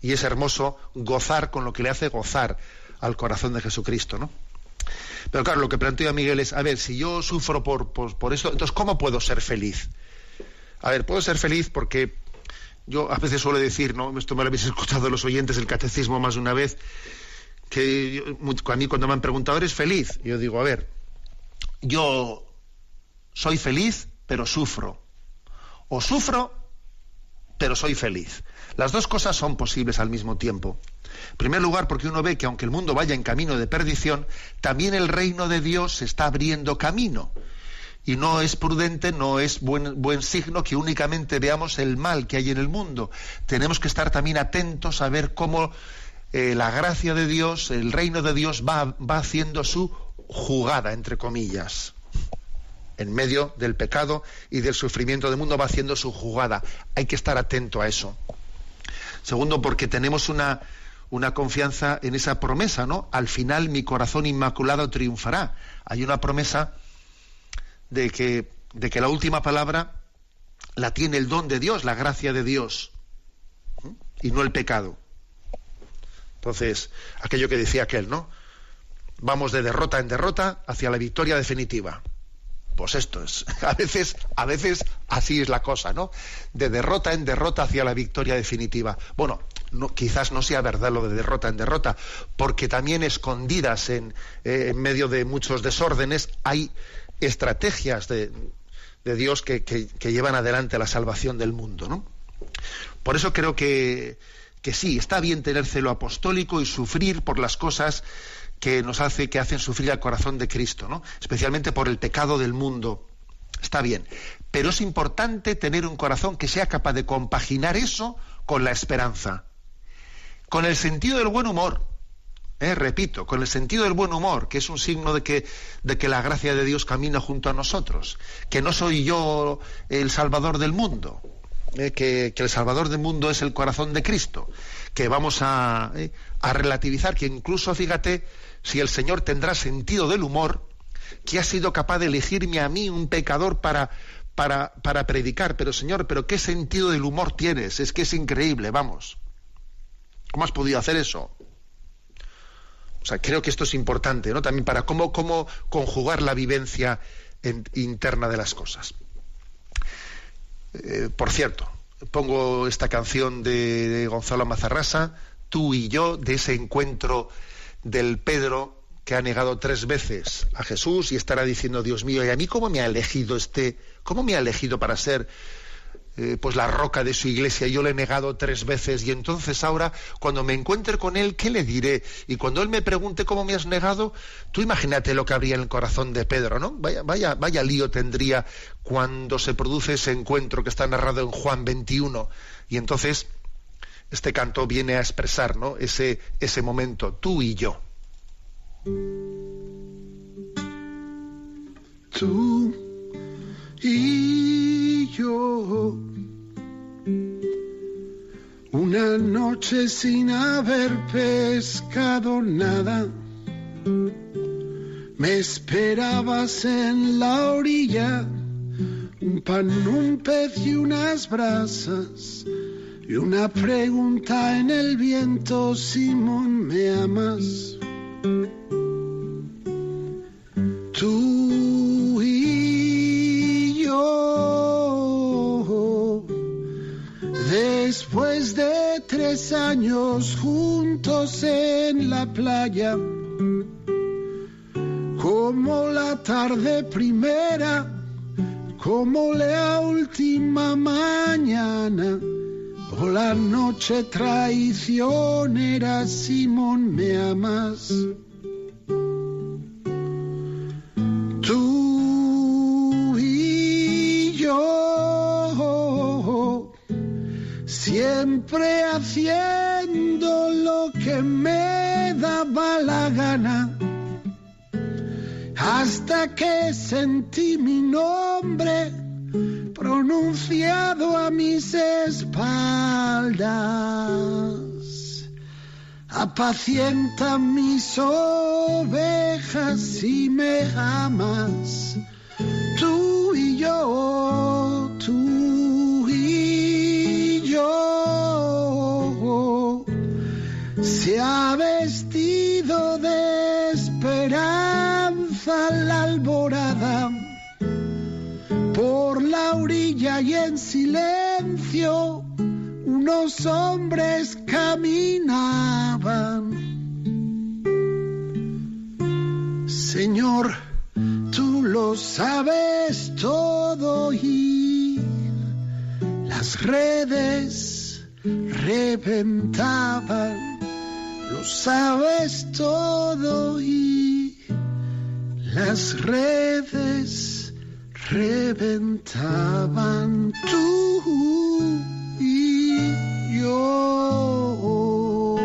y es hermoso gozar con lo que le hace gozar al corazón de Jesucristo, ¿no? Pero claro, lo que plantea Miguel es, a ver, si yo sufro por, por, esto, entonces ¿cómo puedo ser feliz? A ver, puedo ser feliz porque yo a veces suelo decir, ¿no? Esto me lo habéis escuchado los oyentes del catecismo más de una vez, que a mí cuando me han preguntado, ¿eres feliz? Yo digo, a ver, yo soy feliz, pero sufro. O sufro, pero soy feliz. Las dos cosas son posibles al mismo tiempo. En primer lugar, porque uno ve que aunque el mundo vaya en camino de perdición, también el reino de Dios se está abriendo camino. Y no es prudente, no es buen, signo que únicamente veamos el mal que hay en el mundo. Tenemos que estar también atentos a ver cómo eh, la gracia de Dios, el reino de Dios va haciendo su jugada, entre comillas en medio del pecado y del sufrimiento del mundo va haciendo su jugada. Hay que estar atento a eso. Segundo, porque tenemos una, una confianza en esa promesa, ¿no? Al final mi corazón inmaculado triunfará. Hay una promesa de que, de que la última palabra la tiene el don de Dios, la gracia de Dios, y no el pecado. Entonces, aquello que decía aquel, ¿no? Vamos de derrota en derrota hacia la victoria definitiva. Pues esto es, a veces, a veces así es la cosa, ¿no? De derrota en derrota hacia la victoria definitiva. Bueno, no, quizás no sea verdad lo de derrota en derrota, porque también escondidas en, eh, en medio de muchos desórdenes hay estrategias de, de Dios que, que, que, llevan adelante la salvación del mundo, ¿no? Por eso creo que, que sí, está bien tener celo apostólico y sufrir por las cosas que nos hace, que hacen sufrir al corazón de Cristo, ¿no? Especialmente por el pecado del mundo. Está bien. Pero es importante tener un corazón que sea capaz de compaginar eso con la esperanza. Con el sentido del buen humor. ¿eh? repito, con el sentido del buen humor, que es un signo de que, de que la gracia de Dios camina junto a nosotros. Que no soy yo el salvador del mundo. ¿eh? que, que, el salvador del mundo es el corazón de Cristo. Que vamos a, ¿eh? a relativizar, que incluso, fíjate, si el Señor tendrá sentido del humor, que ha sido capaz de elegirme a mí, un pecador, para, para, para predicar. Pero Señor, ¿pero qué sentido del humor tienes? Es que es increíble, vamos. ¿Cómo has podido hacer eso? O sea, creo que esto es importante, ¿no? También para cómo, cómo conjugar la vivencia en, interna de las cosas. Eh, por cierto, pongo esta canción de Gonzalo Mazarrasa, Tú y yo, de ese encuentro del Pedro que ha negado tres veces a Jesús y estará diciendo, Dios mío, ¿y a mí cómo me ha elegido este, cómo me ha elegido para ser eh, pues la roca de su iglesia, yo le he negado tres veces y entonces ahora cuando me encuentre con él, ¿qué le diré? Y cuando él me pregunte cómo me has negado, tú imagínate lo que habría en el corazón de Pedro, ¿no? Vaya, vaya, vaya lío tendría cuando se produce ese encuentro que está narrado en Juan 21 y entonces este canto viene a expresar, ¿no? Ese, ese momento, tú y yo. Tú y yo. Una noche sin haber pescado nada. Me esperabas en la orilla, un pan, un pez y unas brasas. Y una pregunta en el viento, Simón, ¿me amas? Tú y yo, después de tres años juntos en la playa, como la tarde primera, como la última mañana, la noche traicionera, Simón, ¿me amas? Tú y yo, siempre haciendo lo que me daba la gana, hasta que sentí mi nombre pronunciado a mis espaldas. Apacienta mis ovejas y me amas. Tú y yo, tú y yo. Se ha y en silencio unos hombres caminaban. Señor, tú lo sabes todo y las redes reventaban. Lo sabes todo y las redes reventaban tú y yo.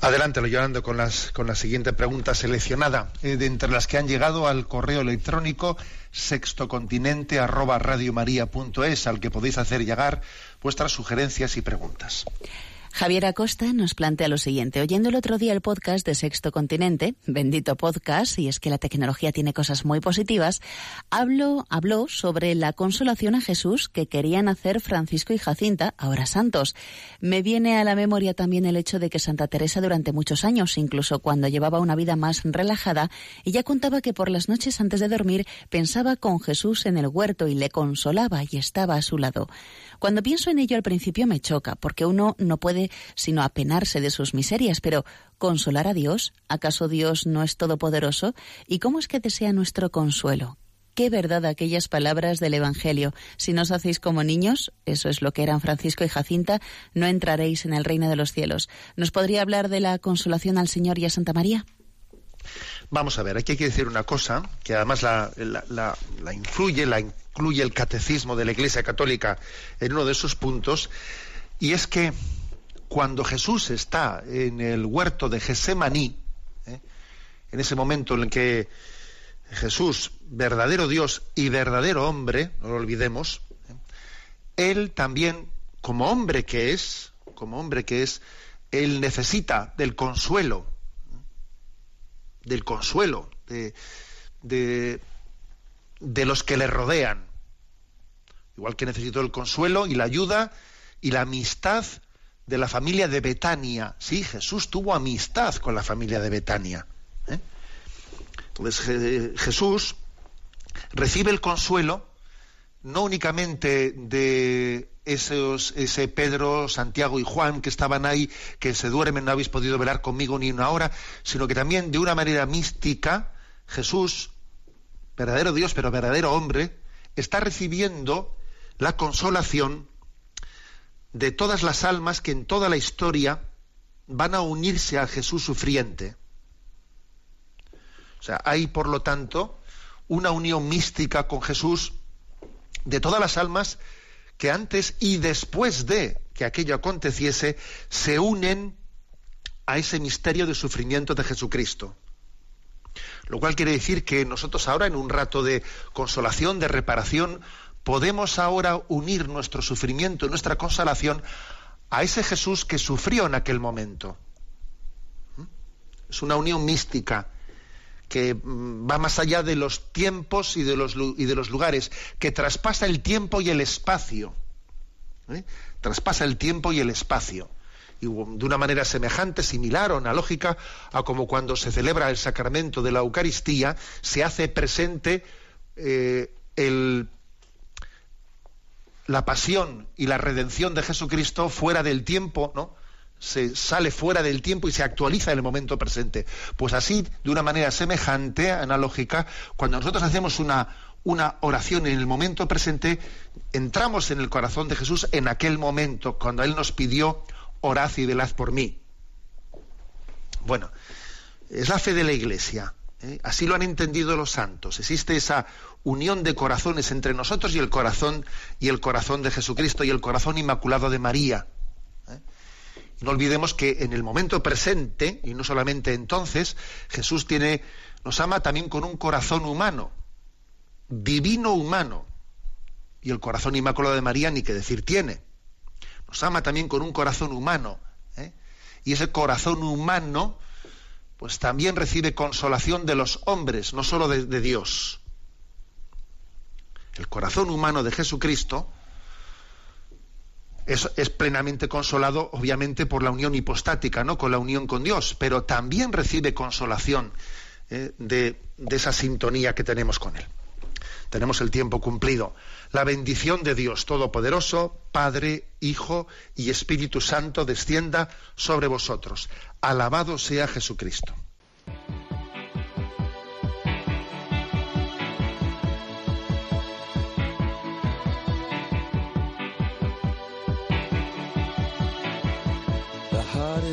Adelante, llorando con las con la siguiente pregunta seleccionada, eh, de entre las que han llegado al correo electrónico sextocontinente arroba radiomaria.es, al que podéis hacer llegar vuestras sugerencias y preguntas. Javier Acosta nos plantea lo siguiente. Oyendo el otro día el podcast de Sexto Continente, bendito podcast, y es que la tecnología tiene cosas muy positivas, habló, habló sobre la consolación a Jesús que querían hacer Francisco y Jacinta, ahora santos. Me viene a la memoria también el hecho de que Santa Teresa durante muchos años, incluso cuando llevaba una vida más relajada, ella contaba que por las noches antes de dormir pensaba con Jesús en el huerto y le consolaba y estaba a su lado. Cuando pienso en ello al principio me choca, porque uno no puede sino apenarse de sus miserias, pero ¿consolar a Dios? ¿Acaso Dios no es todopoderoso? ¿Y cómo es que desea nuestro consuelo? Qué verdad aquellas palabras del Evangelio. Si no os hacéis como niños, eso es lo que eran Francisco y Jacinta, no entraréis en el reino de los cielos. ¿Nos podría hablar de la consolación al Señor y a Santa María? Vamos a ver, aquí hay que decir una cosa que además la, la, influye, la incluye el catecismo de la Iglesia Católica en uno de sus puntos, y es que cuando Jesús está en el huerto de Gesemaní, ¿eh? en ese momento en el que Jesús, verdadero Dios y verdadero hombre, no lo olvidemos, ¿eh? él también, como hombre que es, como hombre que es, él necesita del consuelo, del consuelo de, de, los que le rodean. Igual que necesitó el consuelo y la ayuda y la amistad de la familia de Betania. Sí, Jesús tuvo amistad con la familia de Betania. ¿eh? Entonces Jesús recibe el consuelo no únicamente de esos, ese Pedro, Santiago y Juan que estaban ahí, que se duermen, no habéis podido velar conmigo ni una hora, sino que también de una manera mística Jesús verdadero Dios, pero verdadero hombre, está recibiendo la consolación de todas las almas que en toda la historia van a unirse a Jesús sufriente. O sea, hay, por lo tanto, una unión mística con Jesús de todas las almas que antes y después de que aquello aconteciese se unen a ese misterio de sufrimiento de Jesucristo. Lo cual quiere decir que nosotros ahora, en un rato de consolación, de reparación, podemos ahora unir nuestro sufrimiento, nuestra consolación, a ese Jesús que sufrió en aquel momento. ¿Mm? Es una unión mística que mm, va más allá de los tiempos y de los, y de los lugares, que traspasa el tiempo y el espacio. ¿eh? Traspasa el tiempo y el espacio y de una manera semejante, similar o analógica a como cuando se celebra el sacramento de la Eucaristía, se hace presente eh, la pasión y la redención de Jesucristo fuera del tiempo, ¿no? Se sale fuera del tiempo y se actualiza en el momento presente. Pues así, de una manera semejante, analógica, cuando nosotros hacemos una, una oración en el momento presente, entramos en el corazón de Jesús en aquel momento, cuando Él nos pidió orad y velad por mí. Bueno, es la fe de la Iglesia. ¿eh? Así lo han entendido los santos. Existe esa unión de corazones entre nosotros y el corazón y el corazón de Jesucristo y el corazón inmaculado de María. No olvidemos que en el momento presente y no solamente entonces Jesús nos ama también con un corazón humano, divino humano. Y el corazón inmaculado de María ni que decir tiene nos ama también con un corazón humano. ¿eh? Y ese corazón humano, pues también recibe consolación de los hombres, no solo de, Dios. El corazón humano de Jesucristo es, plenamente consolado, obviamente, por la unión hipostática, ¿no? Con la unión con Dios, pero también recibe consolación ¿eh? de esa sintonía que tenemos con Él. Tenemos el tiempo cumplido. La bendición de Dios Todopoderoso, Padre, Hijo y Espíritu Santo descienda sobre vosotros. Alabado sea Jesucristo.